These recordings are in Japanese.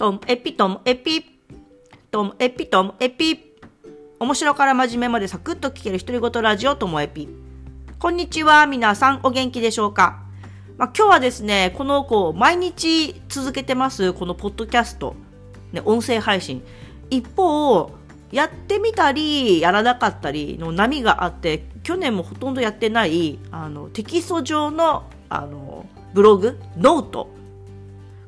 トムエピトムエピトムエピトムエピ。面白から真面目までサクッと聞ける独り言ラジオともエピ。こんにちは皆さんお元気でしょうか、まあ、今日はですねこのこう毎日続けてますこのポッドキャスト、ね、音声配信。一方やってみたりやらなかったりの波があって去年もほとんどやってないあのテキスト上のあのブログノート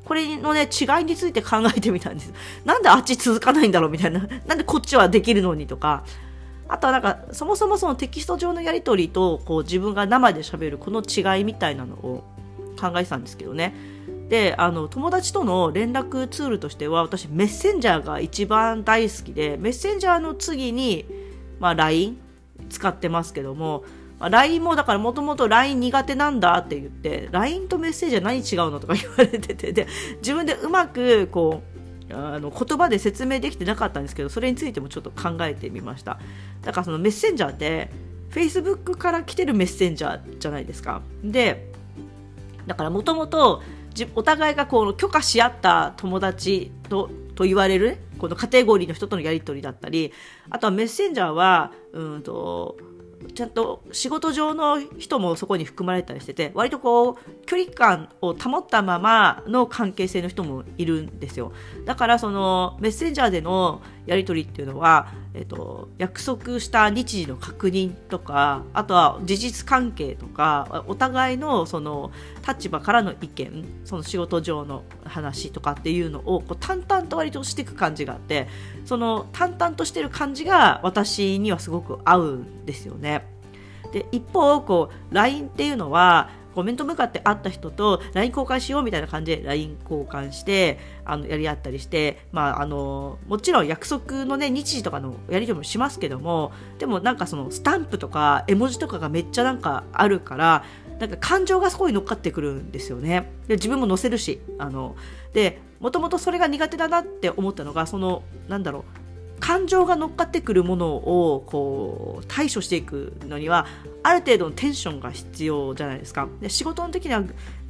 これのね、違いについて考えてみたんです。なんであっち続かないんだろうみたいな。なんでこっちはできるのにとか。あとはなんか、そもそもそのテキスト上のやり取りと、こう自分が生で喋るこの違いみたいなのを考えてたんですけどね。で、あの、友達との連絡ツールとしては、私メッセンジャーが一番大好きで、メッセンジャーの次に、まあ LINE 使ってますけども、あ、LINE もだからもともと LINE 苦手なんだって言って LINE とメッセージは何違うのとか言われててで自分でうまくこうあの言葉で説明できてなかったんですけどそれについてもちょっと考えてみました。だからそのメッセンジャーって Facebook から来てるメッセンジャーじゃないですか。でだからもともとお互いがこう許可し合った友達とと言われる、ね、このカテゴリーの人とのやり取りだったりあとはメッセンジャーはうんとちゃんと仕事上の人もそこに含まれたりしてて割とこう距離感を保ったままの関係性の人もいるんですよだからそのメッセンジャーでのやり取りっていうのは、えっと、約束した日時の確認とかあとは事実関係とかお互いのその立場からの意見その仕事上の話とかっていうのをこう淡々と割としていく感じがあってその淡々としてる感じが私にはすごく合うんですよね。で一方こう LINE っていうのはコメント向かって会った人と LINE 交換しようみたいな感じで LINE 交換してあのやり合ったりして、まあ、あのもちろん約束の、ね、日時とかのやり取りもしますけどもでもなんかそのスタンプとか絵文字とかがめっちゃなんかあるからなんか感情がすごい乗っかってくるんですよね。で自分も載せるしあのでもともとそれが苦手だなって思ったのがそのなんだろう感情が乗っかってくるものをこう対処していくのにはある程度のテンションが必要じゃないですかで仕事の時には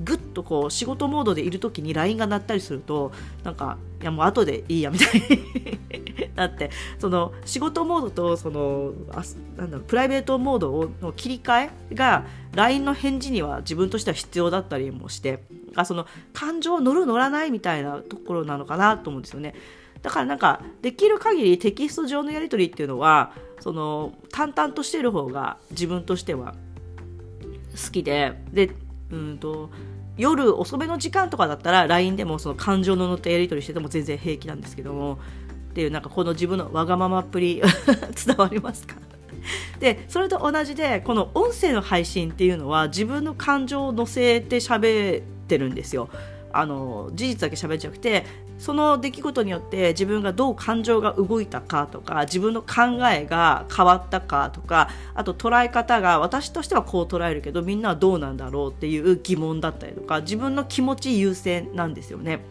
ぐっとこう仕事モードでいる時に LINE が鳴ったりするとなんかいやもう後でいいやみたいになってその仕事モードとそのあなんだろうプライベートモードの切り替えが LINE の返事には自分としては必要だったりもしてその感情乗る乗らないみたいなところなのかなと思うんですよね。だからなんかできる限りテキスト上のやり取りっていうのはその淡々としてる方が自分としては好きででうんと夜遅めの時間とかだったら LINE でもその感情の乗ったやり取りしてても全然平気なんですけどもっていうなんかこの自分のわがままっぷり 伝わりますか？でそれと同じでこの音声の配信っていうのは自分の感情を乗せて喋ってるんですよ。あの事実だけ喋っちゃくてその出来事によって自分がどう感情が動いたかとか自分の考えが変わったかとかあと捉え方が私としてはこう捉えるけどみんなはどうなんだろうっていう疑問だったりとか自分の気持ち優先なんですよね。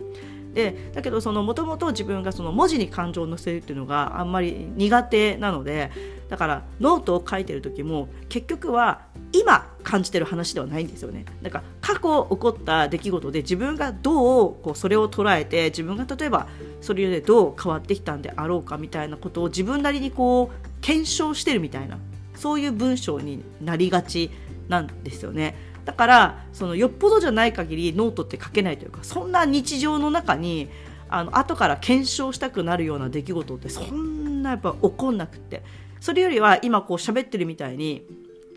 でだけどもともと自分がその文字に感情を乗せるっていうのがあんまり苦手なのでだからノートを書いてる時も結局は今感じてる話ではないんですよね。だから過去起こった出来事で自分がどうこうそれを捉えて自分が例えばそれでどう変わってきたんであろうかみたいなことを自分なりにこう検証してるみたいなそういう文章になりがちなんですよね。だからそのよっぽどじゃない限りノートって書けないというかそんな日常の中にあの後から検証したくなるような出来事ってそんなやっぱ起こんなくって。それよりは今こう喋ってるみたいに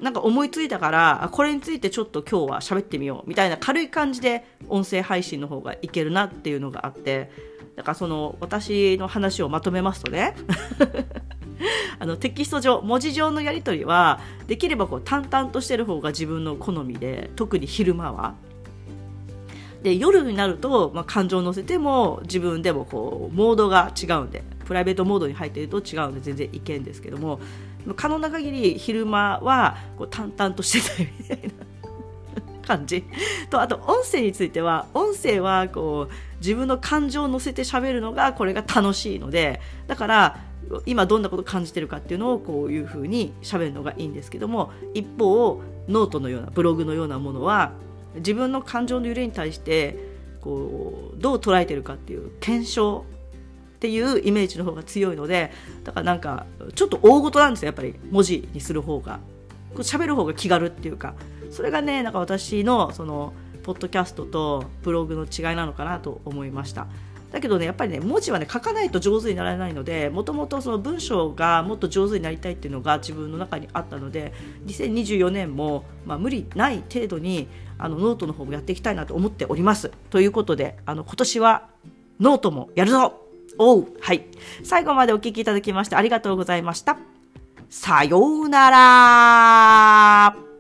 なんか思いついたからこれについてちょっと今日は喋ってみようみたいな軽い感じで音声配信の方がいけるなっていうのがあってだからその私の話をまとめますとね。あのテキスト上文字上のやり取りはできればこう淡々としてる方が自分の好みで特に昼間は。で夜になると、まあ、感情を乗せても自分でもこうモードが違うんでプライベートモードに入っていると違うんで全然いけんですけども可能な限り昼間はこう淡々としてたいみたいな感じとあと音声については音声はこう自分の感情を乗せて喋るのがこれが楽しいのでだから今どんなことを感じてるかっていうのをこういうふうに喋るのがいいんですけども一方ノートのようなブログのようなものは自分の感情の揺れに対してこうどう捉えてるかっていう検証っていうイメージの方が強いのでだからなんかちょっと大事なんですよやっぱり文字にする方が。こう喋る方が気軽っていうか。それがねなんか私のそのポッドキャストとブログの違いなのかなと思いました。だけどねやっぱりね文字はね書かないと上手にならないのでもともとその文章がもっと上手になりたいっていうのが自分の中にあったので2024年も、まあ、無理ない程度にあのノートの方もやっていきたいなと思っております。ということであの今年はノートもやるぞ！おうはい。最後までお聞きいただきましてありがとうございました。さようなら！